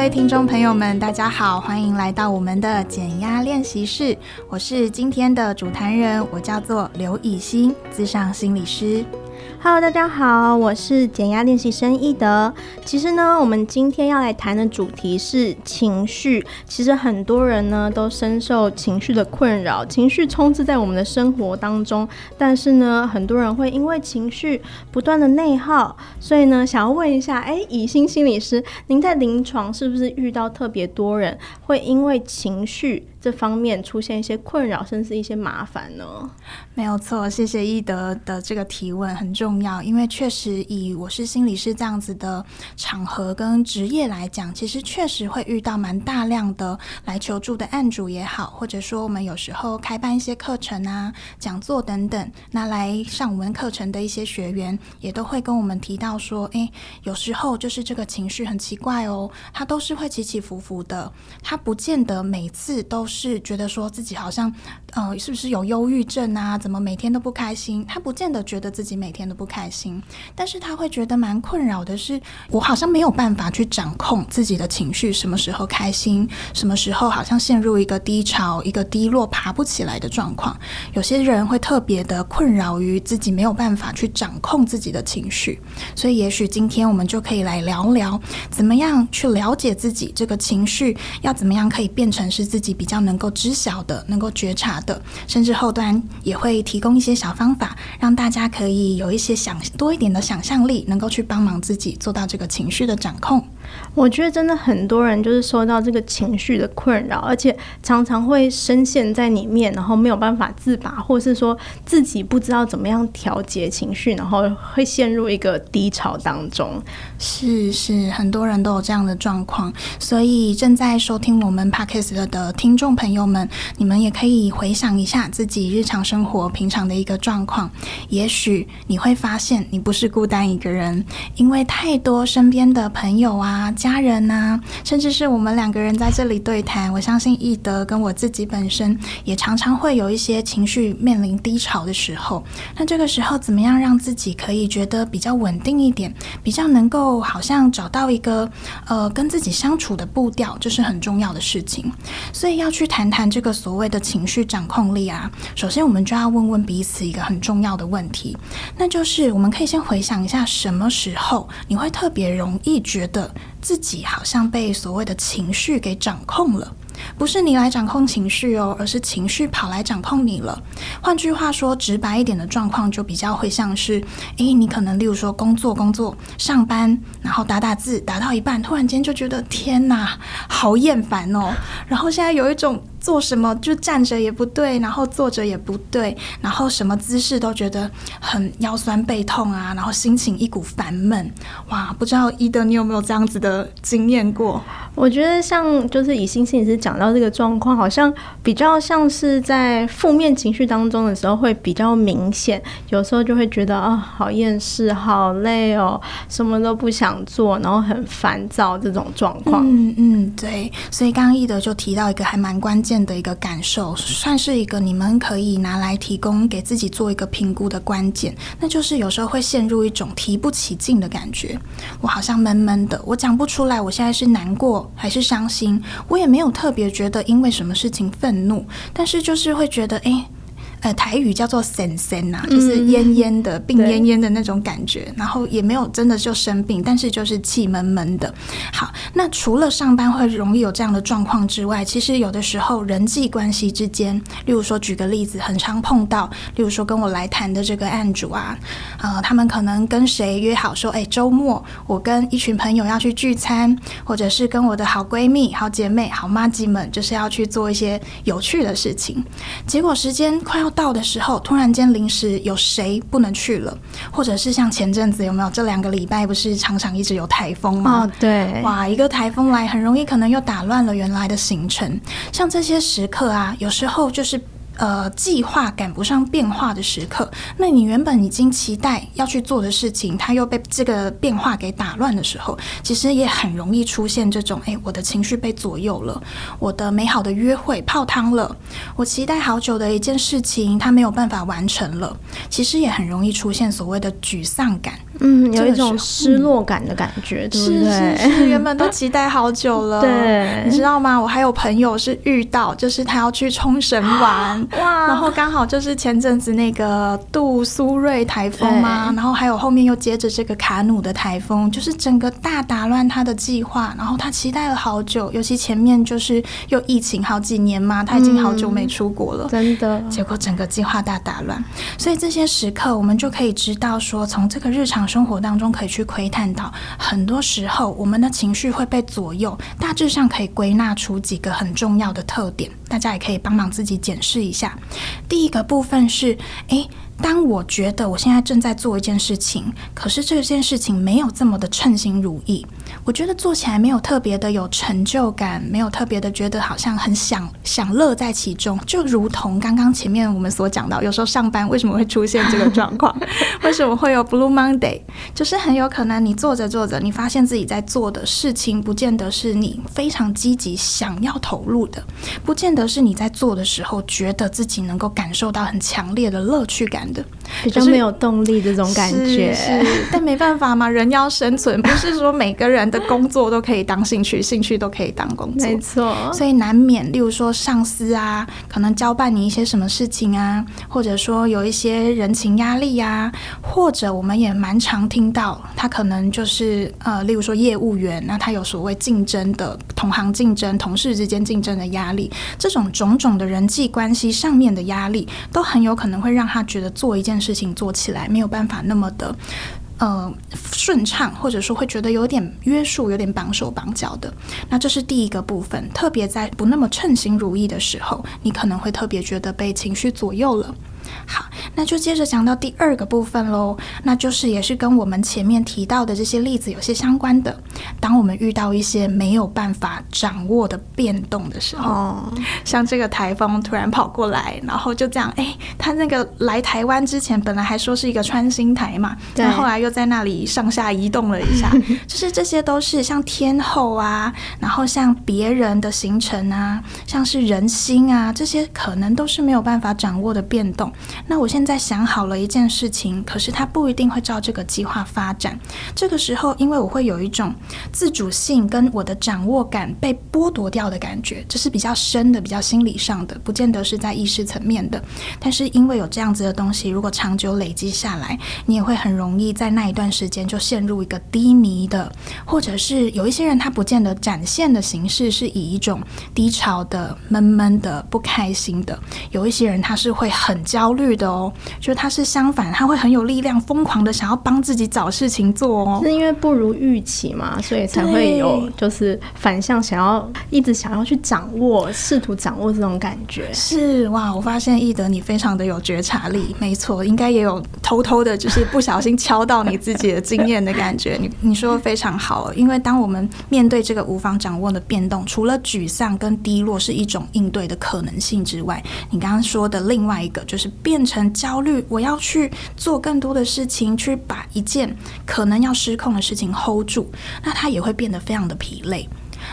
各位听众朋友们，大家好，欢迎来到我们的减压练习室。我是今天的主谈人，我叫做刘以欣，咨商心理师。Hello，大家好，我是减压练习生易德。其实呢，我们今天要来谈的主题是情绪。其实很多人呢都深受情绪的困扰，情绪充斥在我们的生活当中。但是呢，很多人会因为情绪不断的内耗，所以呢，想要问一下，哎，以欣心理师，您在临床是不是遇到特别多人会因为情绪这方面出现一些困扰，甚至一些麻烦呢？没有错，谢谢易德的这个提问，很重要。因为确实以我是心理师这样子的场合跟职业来讲，其实确实会遇到蛮大量的来求助的案主也好，或者说我们有时候开办一些课程啊、讲座等等，那来上我们课程的一些学员也都会跟我们提到说，诶，有时候就是这个情绪很奇怪哦，他都是会起起伏伏的，他不见得每次都。是觉得说自己好像，呃，是不是有忧郁症啊？怎么每天都不开心？他不见得觉得自己每天都不开心，但是他会觉得蛮困扰的是，我好像没有办法去掌控自己的情绪，什么时候开心，什么时候好像陷入一个低潮、一个低落、爬不起来的状况。有些人会特别的困扰于自己没有办法去掌控自己的情绪，所以也许今天我们就可以来聊聊，怎么样去了解自己这个情绪，要怎么样可以变成是自己比较。能够知晓的、能够觉察的，甚至后端也会提供一些小方法，让大家可以有一些想多一点的想象力，能够去帮忙自己做到这个情绪的掌控。我觉得真的很多人就是受到这个情绪的困扰，而且常常会深陷在里面，然后没有办法自拔，或是说自己不知道怎么样调节情绪，然后会陷入一个低潮当中。是是，很多人都有这样的状况，所以正在收听我们 Podcast 的听众朋友们，你们也可以回想一下自己日常生活平常的一个状况，也许你会发现你不是孤单一个人，因为太多身边的朋友啊。家人呐、啊，甚至是我们两个人在这里对谈，我相信易德跟我自己本身也常常会有一些情绪面临低潮的时候。那这个时候，怎么样让自己可以觉得比较稳定一点，比较能够好像找到一个呃跟自己相处的步调，这是很重要的事情。所以要去去谈谈这个所谓的情绪掌控力啊，首先我们就要问问彼此一个很重要的问题，那就是我们可以先回想一下，什么时候你会特别容易觉得。自己好像被所谓的情绪给掌控了。不是你来掌控情绪哦，而是情绪跑来掌控你了。换句话说，直白一点的状况就比较会像是：诶，你可能例如说工作工作上班，然后打打字打到一半，突然间就觉得天哪，好厌烦哦。然后现在有一种做什么就站着也不对，然后坐着也不对，然后什么姿势都觉得很腰酸背痛啊，然后心情一股烦闷。哇，不知道伊德你有没有这样子的经验过？我觉得像就是以欣心理师讲到这个状况，好像比较像是在负面情绪当中的时候会比较明显，有时候就会觉得啊、哦，好厌世，好累哦，什么都不想做，然后很烦躁这种状况。嗯嗯，对。所以刚刚伊德就提到一个还蛮关键的一个感受，算是一个你们可以拿来提供给自己做一个评估的关键，那就是有时候会陷入一种提不起劲的感觉，我好像闷闷的，我讲不出来，我现在是难过。还是伤心，我也没有特别觉得因为什么事情愤怒，但是就是会觉得，哎。呃，台语叫做森森呐，就是奄奄的、病奄奄的那种感觉，然后也没有真的就生病，但是就是气闷闷的。好，那除了上班会容易有这样的状况之外，其实有的时候人际关系之间，例如说举个例子，很常碰到，例如说跟我来谈的这个案主啊，呃，他们可能跟谁约好说，哎，周末我跟一群朋友要去聚餐，或者是跟我的好闺蜜、好姐妹、好妈吉们，就是要去做一些有趣的事情，结果时间快要。到的时候，突然间临时有谁不能去了，或者是像前阵子有没有这两个礼拜不是常常一直有台风吗？哦，对，哇，一个台风来，很容易可能又打乱了原来的行程。像这些时刻啊，有时候就是。呃计划赶不上变化的时刻，那你原本已经期待要去做的事情，它又被这个变化给打乱的时候，其实也很容易出现这种，哎，我的情绪被左右了，我的美好的约会泡汤了，我期待好久的一件事情，它没有办法完成了，其实也很容易出现所谓的沮丧感。嗯，有一种失落感的感觉，嗯、对不对？是是是，原本都 期待好久了，对，你知道吗？我还有朋友是遇到，就是他要去冲绳玩，哇，然后刚好就是前阵子那个杜苏芮台风嘛，然后还有后面又接着这个卡努的台风，就是整个大打乱他的计划，然后他期待了好久，尤其前面就是又疫情好几年嘛，他已经好久没出国了，嗯、真的，结果整个计划大打乱，所以这些时刻我们就可以知道说，从这个日常。生活当中可以去窥探到，很多时候我们的情绪会被左右，大致上可以归纳出几个很重要的特点，大家也可以帮忙自己检视一下。第一个部分是，诶。当我觉得我现在正在做一件事情，可是这件事情没有这么的称心如意，我觉得做起来没有特别的有成就感，没有特别的觉得好像很享享乐在其中，就如同刚刚前面我们所讲到，有时候上班为什么会出现这个状况？为什么会有 Blue Monday？就是很有可能你做着做着，你发现自己在做的事情，不见得是你非常积极想要投入的，不见得是你在做的时候觉得自己能够感受到很强烈的乐趣感。比较没有动力这种感觉，是，是，但没办法嘛，人要生存，不是说每个人的工作都可以当兴趣，兴趣都可以当工作，没错。所以难免，例如说上司啊，可能交办你一些什么事情啊，或者说有一些人情压力呀，或者我们也蛮常听到，他可能就是呃，例如说业务员，那他有所谓竞争的同行竞争、同事之间竞争的压力，这种种种的人际关系上面的压力，都很有可能会让他觉得。做一件事情做起来没有办法那么的呃顺畅，或者说会觉得有点约束，有点绑手绑脚的。那这是第一个部分，特别在不那么称心如意的时候，你可能会特别觉得被情绪左右了。好，那就接着讲到第二个部分喽，那就是也是跟我们前面提到的这些例子有些相关的。当我们遇到一些没有办法掌握的变动的时候，哦、像这个台风突然跑过来，然后就这样，哎，他那个来台湾之前本来还说是一个穿心台嘛，但，后来又在那里上下移动了一下，就是这些都是像天后啊，然后像别人的行程啊，像是人心啊，这些可能都是没有办法掌握的变动。那我现在想好了一件事情，可是它不一定会照这个计划发展。这个时候，因为我会有一种自主性跟我的掌握感被剥夺掉的感觉，这是比较深的、比较心理上的，不见得是在意识层面的。但是因为有这样子的东西，如果长久累积下来，你也会很容易在那一段时间就陷入一个低迷的，或者是有一些人他不见得展现的形式是以一种低潮的、闷闷的、不开心的。有一些人他是会很焦。焦虑的哦，就是他是相反，他会很有力量，疯狂的想要帮自己找事情做哦。是因为不如预期嘛，所以才会有就是反向，想要一直想要去掌握，试图掌握这种感觉。是哇，我发现易德你非常的有觉察力，没错，应该也有偷偷的，就是不小心敲到你自己的经验的感觉。你你说的非常好，因为当我们面对这个无法掌握的变动，除了沮丧跟低落是一种应对的可能性之外，你刚刚说的另外一个就是。变成焦虑，我要去做更多的事情，去把一件可能要失控的事情 hold 住，那他也会变得非常的疲累。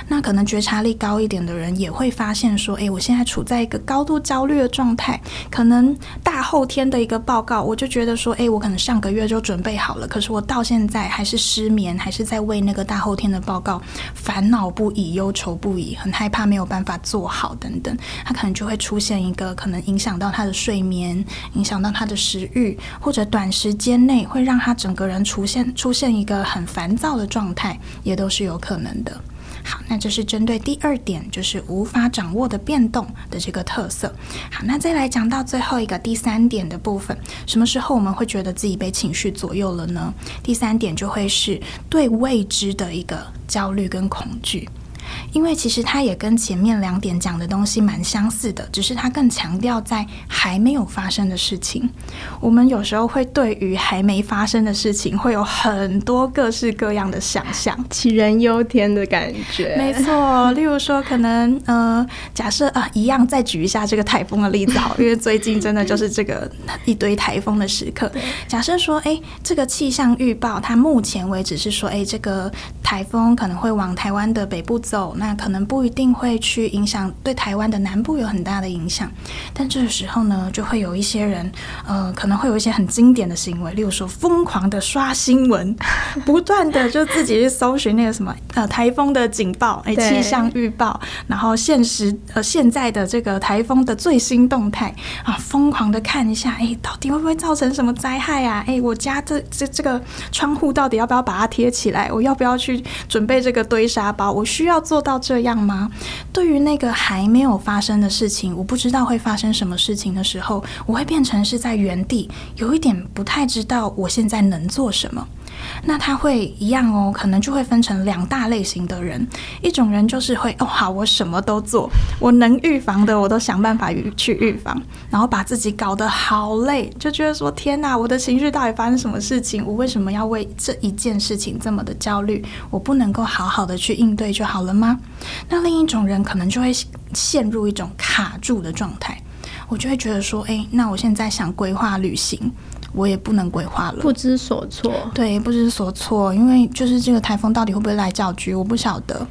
那可能觉察力高一点的人也会发现说，诶，我现在处在一个高度焦虑的状态。可能大后天的一个报告，我就觉得说，诶，我可能上个月就准备好了，可是我到现在还是失眠，还是在为那个大后天的报告烦恼不已、忧愁不已，很害怕没有办法做好等等。他可能就会出现一个可能影响到他的睡眠，影响到他的食欲，或者短时间内会让他整个人出现出现一个很烦躁的状态，也都是有可能的。好，那这是针对第二点，就是无法掌握的变动的这个特色。好，那再来讲到最后一个第三点的部分，什么时候我们会觉得自己被情绪左右了呢？第三点就会是对未知的一个焦虑跟恐惧。因为其实它也跟前面两点讲的东西蛮相似的，只是它更强调在还没有发生的事情。我们有时候会对于还没发生的事情会有很多各式各样的想象，杞人忧天的感觉。没错，例如说，可能呃，假设啊，一样再举一下这个台风的例子好，因为最近真的就是这个一堆台风的时刻。假设说，哎，这个气象预报它目前为止是说，哎，这个台风可能会往台湾的北部走，那可能不一定会去影响对台湾的南部有很大的影响。但这个时候呢，就会有一些人，呃，可能会有一些很经典的行为，例如说，疯狂的刷新闻，不断的就自己去搜寻那个什么呃台风的警报，哎，气象预报，然后现实呃现在的这个台风的最新动态啊，疯狂的看一下，哎，到底会不会造成什么灾害啊？哎，我家这这这个窗户到底要不要把它贴起来？我要不要去准备这个堆沙包？我需要做到这样吗？对于那个还没有发生的事情，我不知道会发生什么事情的时候，我会变成是在原地，有一点不太知道我现在能做什么。那他会一样哦，可能就会分成两大类型的人。一种人就是会哦，好，我什么都做，我能预防的我都想办法去预防，然后把自己搞得好累，就觉得说天哪，我的情绪到底发生什么事情？我为什么要为这一件事情这么的焦虑？我不能够好好的去应对就好了吗？那另一种人可能就会陷入一种卡住的状态，我就会觉得说，诶，那我现在想规划旅行。我也不能规划了，不知所措。对，不知所措，因为就是这个台风到底会不会来搅局，我不晓得。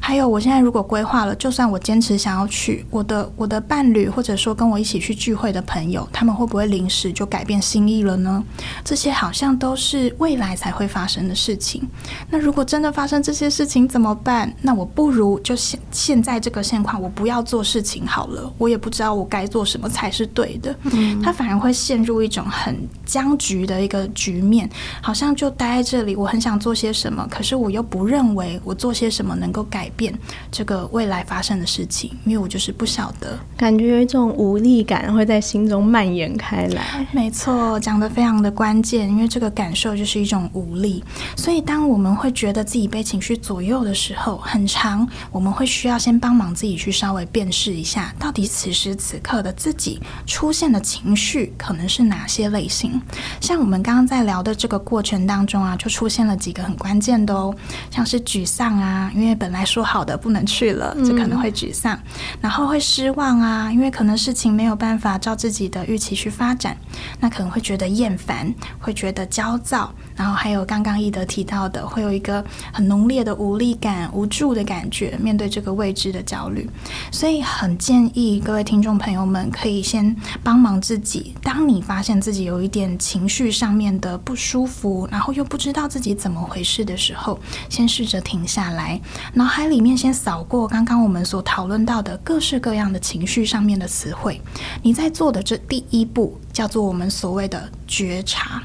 还有，我现在如果规划了，就算我坚持想要去，我的我的伴侣或者说跟我一起去聚会的朋友，他们会不会临时就改变心意了呢？这些好像都是未来才会发生的事情。那如果真的发生这些事情怎么办？那我不如就现现在这个现况，我不要做事情好了。我也不知道我该做什么才是对的。嗯，他反而会陷入一种很僵局的一个局面，好像就待在这里。我很想做些什么，可是我又不认为我做些什么能够改变这个未来发生的事情，因为我就是不晓得，感觉有一种无力感会在心中蔓延开来。没错，讲的非常的关键，因为这个感受就是一种无力。所以当我们会觉得自己被情绪左右的时候，很长我们会需要先帮忙自己去稍微辨识一下，到底此时此刻的自己出现的情绪可能是哪些类型。像我们刚刚在聊的这个过程当中啊，就出现了几个很关键的哦，像是沮丧啊，因为本来。说好的不能去了，就可能会沮丧，嗯，然后会失望啊，因为可能事情没有办法照自己的预期去发展，那可能会觉得厌烦，会觉得焦躁，然后还有刚刚易德提到的，会有一个很浓烈的无力感、无助的感觉，面对这个未知的焦虑，所以很建议各位听众朋友们可以先帮忙自己，当你发现自己有一点情绪上面的不舒服，然后又不知道自己怎么回事的时候，先试着停下来，脑。海里面先扫过刚刚我们所讨论到的各式各样的情绪上面的词汇，你在做的这第一步叫做我们所谓的觉察。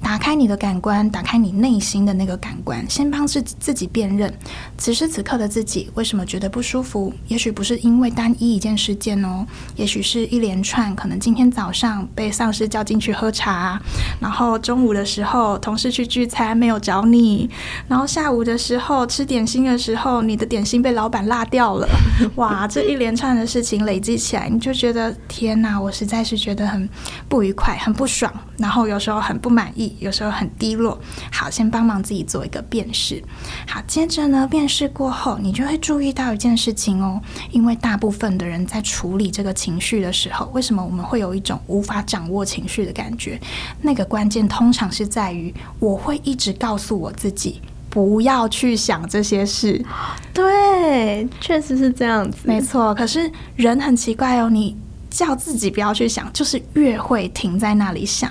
打开你的感官，打开你内心的那个感官，先帮自己自己辨认此时此刻的自己为什么觉得不舒服。也许不是因为单一一件事件哦，也许是一连串。可能今天早上被上司叫进去喝茶，然后中午的时候同事去聚餐没有找你，然后下午的时候吃点心的时候，你的点心被老板落掉了。哇，这一连串的事情累积起来，你就觉得天哪，我实在是觉得很不愉快，很不爽，然后有时候很不满意。有时候很低落，好，先帮忙自己做一个辨识。好，接着呢，辨识过后，你就会注意到一件事情哦，因为大部分的人在处理这个情绪的时候，为什么我们会有一种无法掌握情绪的感觉？那个关键通常是在于，我会一直告诉我自己，不要去想这些事。对，确实是这样子，没错。可是人很奇怪哦，你。叫自己不要去想，就是越会停在那里想，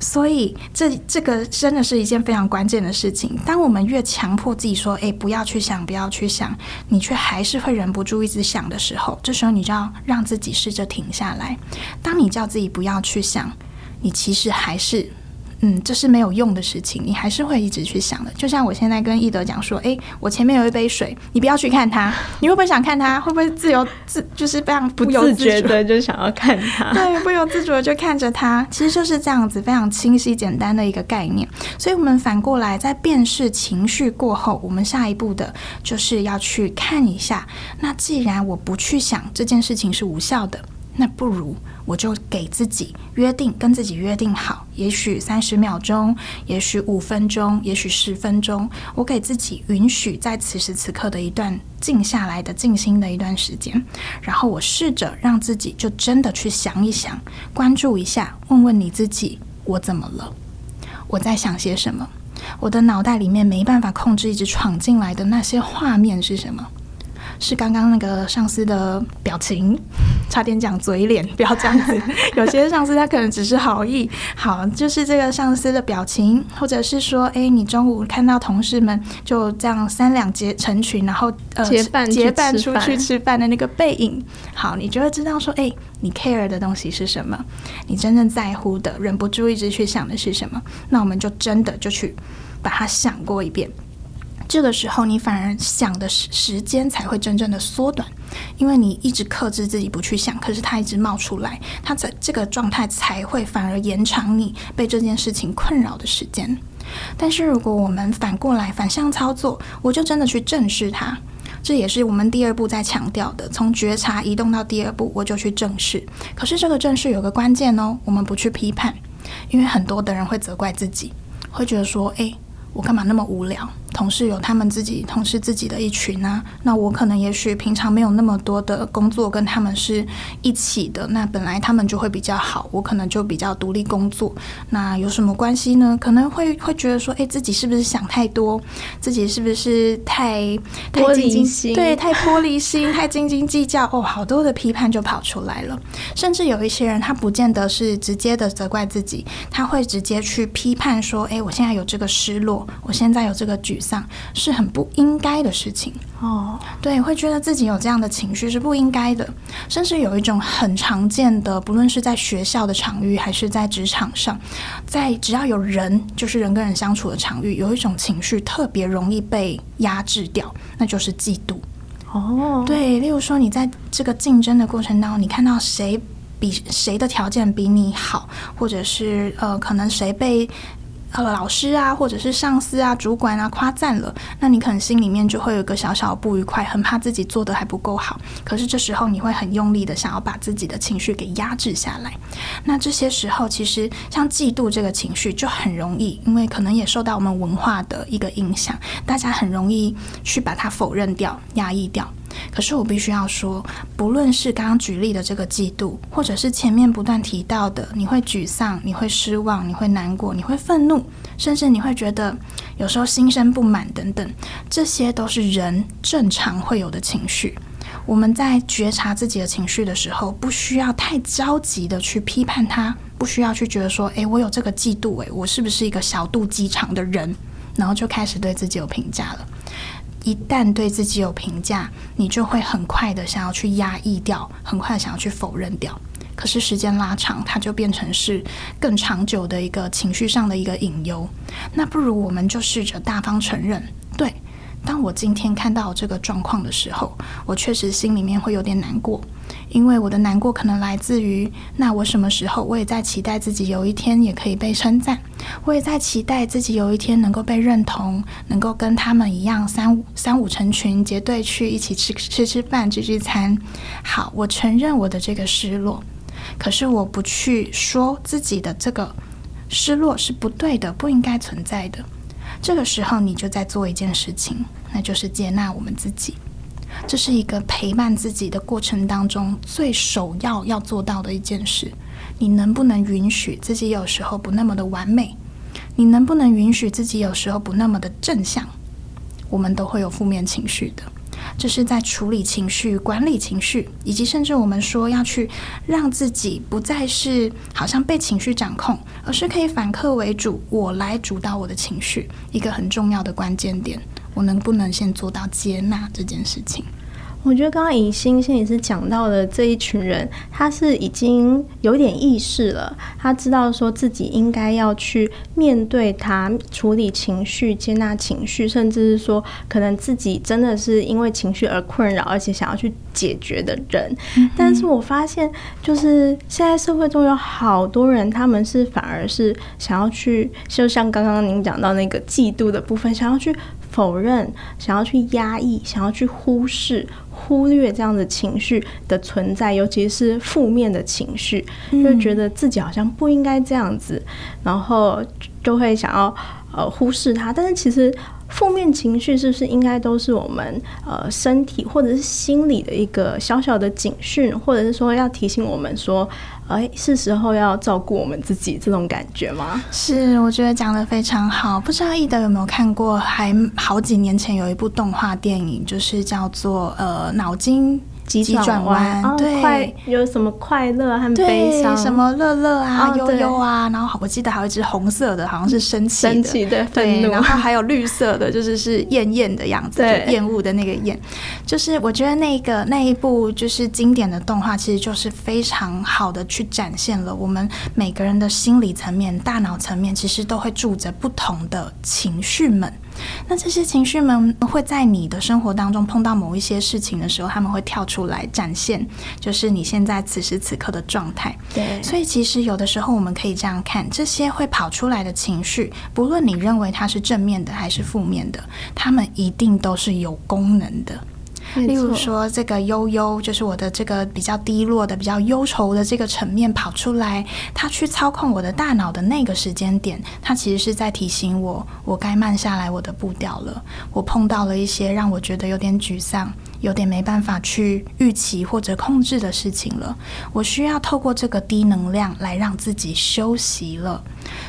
所以这这个真的是一件非常关键的事情。当我们越强迫自己说“诶，不要去想，不要去想”，你却还是会忍不住一直想的时候，这时候你就要让自己试着停下来。当你叫自己不要去想，你其实还是嗯，这是没有用的事情，你还是会一直去想的。就像我现在跟易德讲说，诶，我前面有一杯水，你不要去看它，你会不会想看它？会不会自由自就是非常不由自觉的就想要看它？对，不由自主的就看着它，其实就是这样子，非常清晰简单的一个概念。所以，我们反过来在辨识情绪过后，我们下一步的就是要去看一下。那既然我不去想这件事情是无效的。那不如我就给自己约定，跟自己约定好，也许三十秒钟，也许五分钟，也许十分钟，我给自己允许在此时此刻的一段静下来的静心的一段时间，然后我试着让自己就真的去想一想，关注一下，问问你自己，我怎么了？我在想些什么？我的脑袋里面没办法控制，一直闯进来的那些画面是什么？是刚刚那个上司的表情，差点讲嘴脸，不要这样子。有些上司他可能只是好意，好，就是这个上司的表情，或者是说，哎，你中午看到同事们就这样三两结成群，然后呃结伴结伴出去吃饭的那个背影，好，你就会知道说，哎，你 care 的东西是什么，你真正在乎的，忍不住一直去想的是什么，那我们就真的就去把它想过一遍。这个时候，你反而想的时时间才会真正的缩短，因为你一直克制自己不去想，可是它一直冒出来，它在这个状态才会反而延长你被这件事情困扰的时间。但是如果我们反过来反向操作，我就真的去正视它，这也是我们第二步在强调的，从觉察移动到第二步，我就去正视。可是这个正视有个关键哦，我们不去批判，因为很多的人会责怪自己，会觉得说，诶，我干嘛那么无聊？同事有他们自己同事自己的一群啊，那我可能也许平常没有那么多的工作跟他们是一起的，那本来他们就会比较好，我可能就比较独立工作，那有什么关系呢？可能会会觉得说，诶，自己是不是想太多？自己是不是太太斤斤对，太玻璃心，太斤斤计较？哦，好多的批判就跑出来了。甚至有一些人，他不见得是直接的责怪自己，他会直接去批判说，诶，我现在有这个失落，我现在有这个沮。上是很不应该的事情哦，对，会觉得自己有这样的情绪是不应该的，甚至有一种很常见的，不论是在学校的场域，还是在职场上，在只要有人，就是人跟人相处的场域，有一种情绪特别容易被压制掉，那就是嫉妒哦。对，例如说你在这个竞争的过程当中，你看到谁比谁的条件比你好，或者是呃，可能谁被。呃，老师啊，或者是上司啊、主管啊夸赞了，那你可能心里面就会有个小小的不愉快，很怕自己做得还不够好。可是这时候你会很用力的想要把自己的情绪给压制下来。那这些时候，其实像嫉妒这个情绪就很容易，因为可能也受到我们文化的一个影响，大家很容易去把它否认掉、压抑掉。可是我必须要说，不论是刚刚举例的这个嫉妒，或者是前面不断提到的，你会沮丧、你会失望、你会难过、你会愤怒，甚至你会觉得有时候心生不满等等，这些都是人正常会有的情绪。我们在觉察自己的情绪的时候，不需要太着急的去批判它，不需要去觉得说，诶，我有这个嫉妒，诶，我是不是一个小肚鸡肠的人？然后就开始对自己有评价了。一旦对自己有评价，你就会很快的想要去压抑掉，很快想要去否认掉。可是时间拉长，它就变成是更长久的一个情绪上的一个隐忧。那不如我们就试着大方承认，对，当我今天看到这个状况的时候，我确实心里面会有点难过。因为我的难过可能来自于，那我什么时候我也在期待自己有一天也可以被称赞，我也在期待自己有一天能够被认同，能够跟他们一样三五三五成群结队去一起吃吃吃饭聚聚餐。好，我承认我的这个失落，可是我不去说自己的这个失落是不对的，不应该存在的。这个时候你就在做一件事情，那就是接纳我们自己。这是一个陪伴自己的过程当中最首要要做到的一件事。你能不能允许自己有时候不那么的完美？你能不能允许自己有时候不那么的正向？我们都会有负面情绪的。这是在处理情绪、管理情绪，以及甚至我们说要去让自己不再是好像被情绪掌控，而是可以反客为主，我来主导我的情绪，一个很重要的关键点。我能不能先做到接纳这件事情？我觉得刚刚以心心理师讲到的这一群人，他是已经有点意识了，他知道说自己应该要去面对他，处理情绪，接纳情绪，甚至是说可能自己真的是因为情绪而困扰，而且想要去解决的人。嗯、但是我发现，就是现在社会中有好多人，他们是反而是想要去，就像刚刚您讲到那个嫉妒的部分，想要去否认，想要去压抑，想要去忽视。忽略这样的情绪的存在，尤其是负面的情绪，嗯、就觉得自己好像不应该这样子，然后就会想要呃忽视它。但是其实负面情绪是不是应该都是我们呃身体或者是心理的一个小小的警讯，或者是说要提醒我们说，哎，是时候要照顾我们自己这种感觉吗？是，我觉得讲的非常好。不知道易德有没有看过？还好几年前有一部动画电影，就是叫做呃脑筋。急转弯，对，快有什么快乐和悲伤？什么乐乐啊，悠悠啊，然后我记得还有一只红色的，好像是生气的，生气的，对，然后还有绿色的，就是是 厌厌的样子，对，厌恶的那个厌。就是我觉得那个那一部就是经典的动画，其实就是非常好的去展现了我们每个人的心理层面、大脑层面，其实都会住着不同的情绪们。那这些情绪们会在你的生活当中碰到某一些事情的时候，他们会跳出来展现，就是你现在此时此刻的状态。对，所以其实有的时候我们可以这样看，这些会跑出来的情绪，不论你认为它是正面的还是负面的，它们一定都是有功能的。例如说，这个悠悠就是我的这个比较低落的、比较忧愁的这个层面跑出来，它去操控我的大脑的那个时间点，它其实是在提醒我，我该慢下来我的步调了。我碰到了一些让我觉得有点沮丧。有点没办法去预期或者控制的事情了，我需要透过这个低能量来让自己休息了。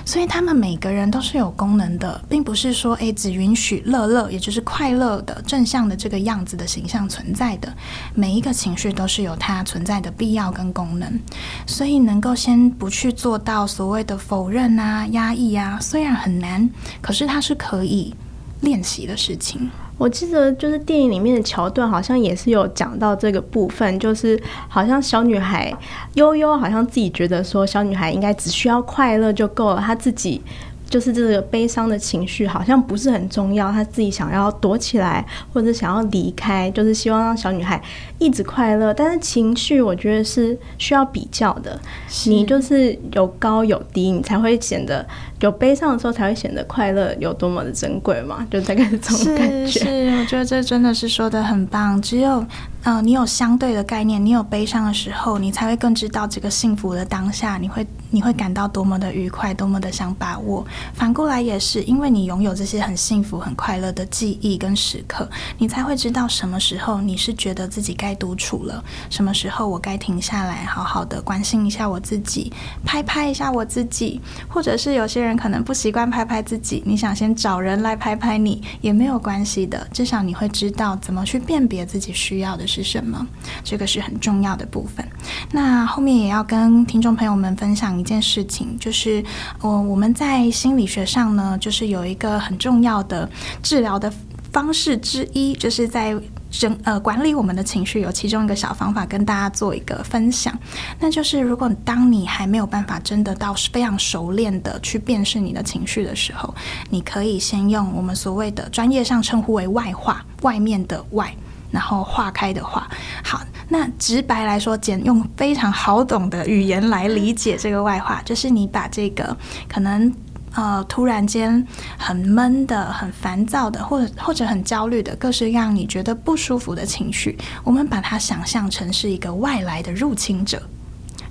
所以他们每个人都是有功能的，并不是说诶，只允许乐乐，也就是快乐的正向的这个样子的形象存在的。每一个情绪都是有它存在的必要跟功能。所以能够先不去做到所谓的否认啊、压抑啊，虽然很难，可是它是可以练习的事情。我记得就是电影里面的桥段，好像也是有讲到这个部分，就是好像小女孩悠悠，好像自己觉得说小女孩应该只需要快乐就够了，她自己。就是这个悲伤的情绪好像不是很重要，她自己想要躲起来或者想要离开，就是希望让小女孩一直快乐。但是情绪我觉得是需要比较的，你就是有高有低，你才会显得有悲伤的时候才会显得快乐有多么的珍贵嘛，就大概是这种感觉。是，是，我觉得这真的是说得很棒。只有呃，你有相对的概念，你有悲伤的时候，你才会更知道这个幸福的当下，你会你会感到多么的愉快，多么的想把握。反过来也是，因为你拥有这些很幸福、很快乐的记忆跟时刻，你才会知道什么时候你是觉得自己该独处了，什么时候我该停下来，好好的关心一下我自己，拍拍一下我自己，或者是有些人可能不习惯拍拍自己，你想先找人来拍拍你也没有关系的，至少你会知道怎么去辨别自己需要的。是什么？这个是很重要的部分。那后面也要跟听众朋友们分享一件事情，就是，呃，我们在心理学上呢，就是有一个很重要的治疗的方式之一，就是在整呃管理我们的情绪，有其中一个小方法跟大家做一个分享。那就是，如果当你还没有办法真的到非常熟练的去辨识你的情绪的时候，你可以先用我们所谓的专业上称呼为外化，外面的外。然后化开的化，好，那直白来说，简用非常好懂的语言来理解这个外化，就是你把这个可能呃突然间很闷的、很烦躁的，或者或者很焦虑的，各式让你觉得不舒服的情绪，我们把它想象成是一个外来的入侵者。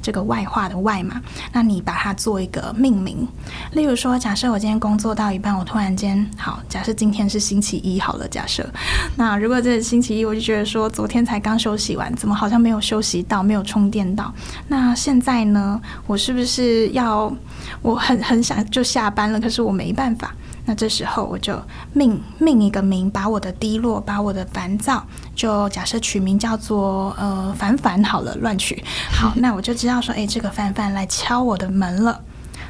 这个外化的外嘛，那你把它做一个命名。例如说，假设我今天工作到一半，我突然间好，假设今天是星期一好了，假设那如果这是星期一，我就觉得说昨天才刚休息完，怎么好像没有休息到，没有充电到？那现在呢，我是不是要我很很想就下班了，可是我没办法。那这时候我就命命一个名，把我的低落，把我的烦躁，就假设取名叫做呃凡凡好了，乱取 好，那我就知道说，诶，这个凡凡来敲我的门了。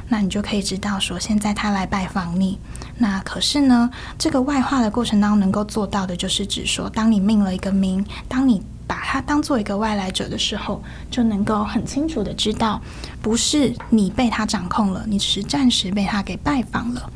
那你就可以知道说，现在他来拜访你。那可是呢，这个外化的过程当中能够做到的，就是指说，当你命了一个名，当你把它当做一个外来者的时候，就能够很清楚的知道，不是你被他掌控了，你只是暂时被他给拜访了。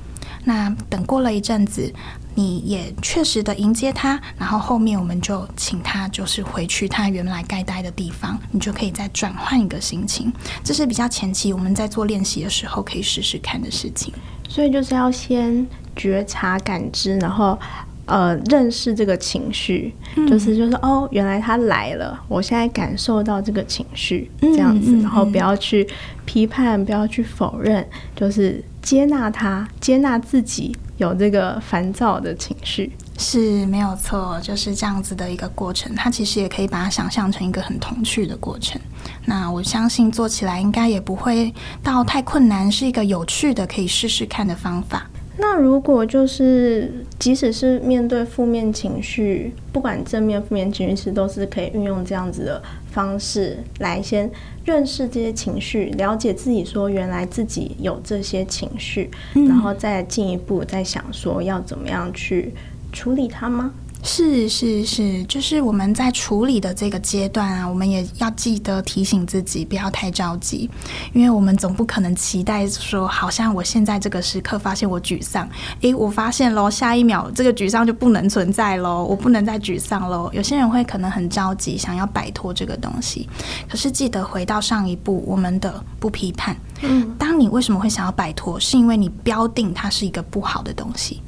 那等过了一阵子，你也确实的迎接他，然后后面我们就请他就是回去他原来该待的地方，你就可以再转换一个心情。这是比较前期我们在做练习的时候可以试试看的事情。所以就是要先觉察感知，然后呃认识这个情绪，嗯、就是就是哦，原来他来了，我现在感受到这个情绪这样子，嗯嗯嗯、然后不要去批判，不要去否认，就是。接纳他，接纳自己有这个烦躁的情绪是没有错，就是这样子的一个过程。他其实也可以把它想象成一个很童趣的过程。那我相信做起来应该也不会到太困难，是一个有趣的可以试试看的方法。那如果就是，即使是面对负面情绪，不管正面、负面情绪，其实都是可以运用这样子的方式来先认识这些情绪，了解自己，说原来自己有这些情绪，嗯、然后再进一步再想说要怎么样去处理它吗？是是是，就是我们在处理的这个阶段啊，我们也要记得提醒自己不要太着急，因为我们总不可能期待说，好像我现在这个时刻发现我沮丧，诶，我发现喽，下一秒这个沮丧就不能存在喽，我不能再沮丧喽。有些人会可能很着急，想要摆脱这个东西，可是记得回到上一步，我们的不批判。嗯，当你为什么会想要摆脱，是因为你标定它是一个不好的东西。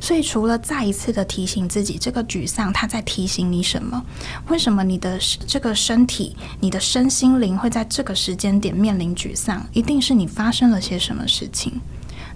所以，除了再一次的提醒自己，这个沮丧它在提醒你什么？为什么你的这个身体、你的身心灵会在这个时间点面临沮丧？一定是你发生了些什么事情。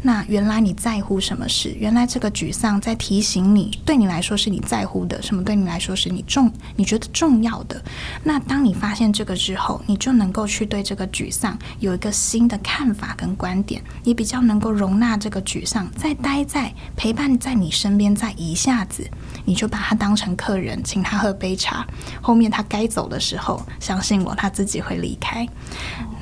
那原来你在乎什么事？原来这个沮丧在提醒你，对你来说是你在乎的，什么对你来说是你重、你觉得重要的。那当你发现这个之后，你就能够去对这个沮丧有一个新的看法跟观点，也比较能够容纳这个沮丧，再待在陪伴在你身边，再一下子，你就把他当成客人，请他喝杯茶。后面他该走的时候，相信我，他自己会离开。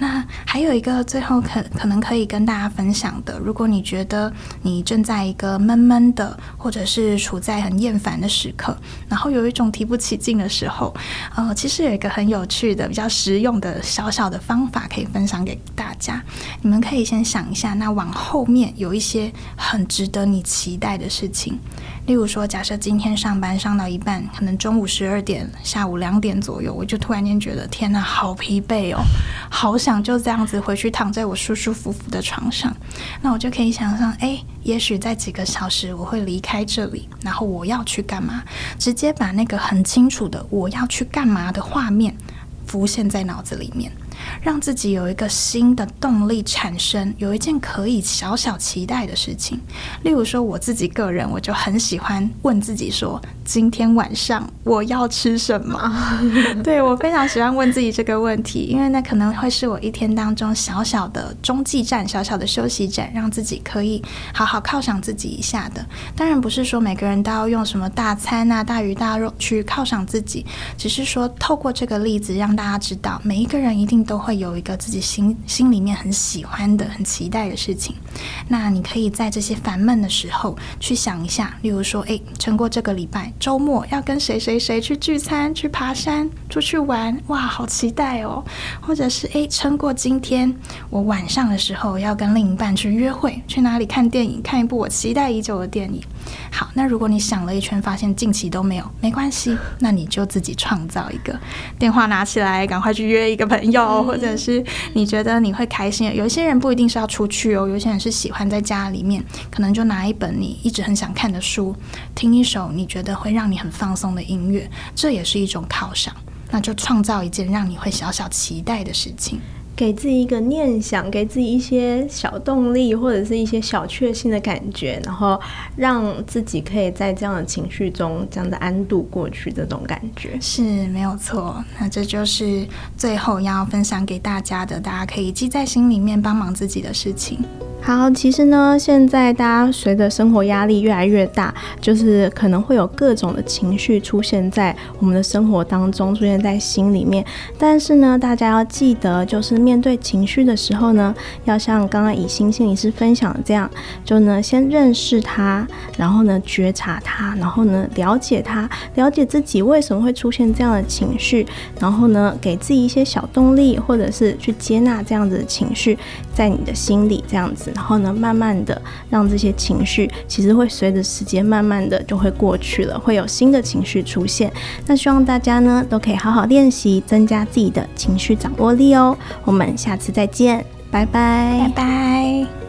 那还有一个最后可可能可以跟大家分享的，如果你觉得你正在一个闷闷的，或者是处在很厌烦的时刻，然后有一种提不起劲的时候，呃，其实有一个很有趣的、比较实用的小小的方法可以分享给大家。你们可以先想一下，那往后面有一些很值得你期待的事情。例如说，假设今天上班上到一半，可能中午十二点、下午两点左右，我就突然间觉得天哪，好疲惫哦，好想就这样子回去躺在我舒舒服服的床上。那我就可以想象，哎，也许在几个小时我会离开这里，然后我要去干嘛？直接把那个很清楚的我要去干嘛的画面浮现在脑子里面。让自己有一个新的动力产生，有一件可以小小期待的事情。例如说，我自己个人，我就很喜欢问自己说：今天晚上我要吃什么？对，我非常喜欢问自己这个问题，因为那可能会是我一天当中小小的中继站、小小的休息站，让自己可以好好犒赏自己一下的。当然不是说每个人都要用什么大餐啊、大鱼大肉去犒赏自己，只是说透过这个例子让大家知道，每一个人一定都会有一个自己心心里面很喜欢的、很期待的事情。那你可以在这些烦闷的时候去想一下，例如说，诶，撑过这个礼拜，周末要跟谁谁谁去聚餐、去爬山、出去玩，哇，好期待哦！或者是诶，撑过今天，我晚上的时候要跟另一半去约会，去哪里看电影，看一部我期待已久的电影。好，那如果你想了一圈，发现近期都没有，没关系，那你就自己创造一个电话拿起来，赶快去约一个朋友，或者是你觉得你会开心。有一些人不一定是要出去哦，有些人是喜欢在家里面，可能就拿一本你一直很想看的书，听一首你觉得会让你很放松的音乐，这也是一种犒赏。那就创造一件让你会小小期待的事情。给自己一个念想，给自己一些小动力，或者是一些小确幸的感觉，然后让自己可以在这样的情绪中这样的安度过去。这种感觉是没有错。那这就是最后要分享给大家的，大家可以记在心里面，帮忙自己的事情。好，其实呢，现在大家随着生活压力越来越大，就是可能会有各种的情绪出现在我们的生活当中，出现在心里面。但是呢，大家要记得，就是面对情绪的时候呢，要像刚刚以欣心理师分享的这样，就呢先认识它，然后呢觉察它，然后呢了解它，了解自己为什么会出现这样的情绪，然后呢给自己一些小动力，或者是去接纳这样子的情绪在你的心里这样子。然后呢，慢慢的让这些情绪，其实会随着时间慢慢的就会过去了，会有新的情绪出现。那希望大家呢都可以好好练习，增加自己的情绪掌握力哦。我们下次再见，拜拜，拜拜。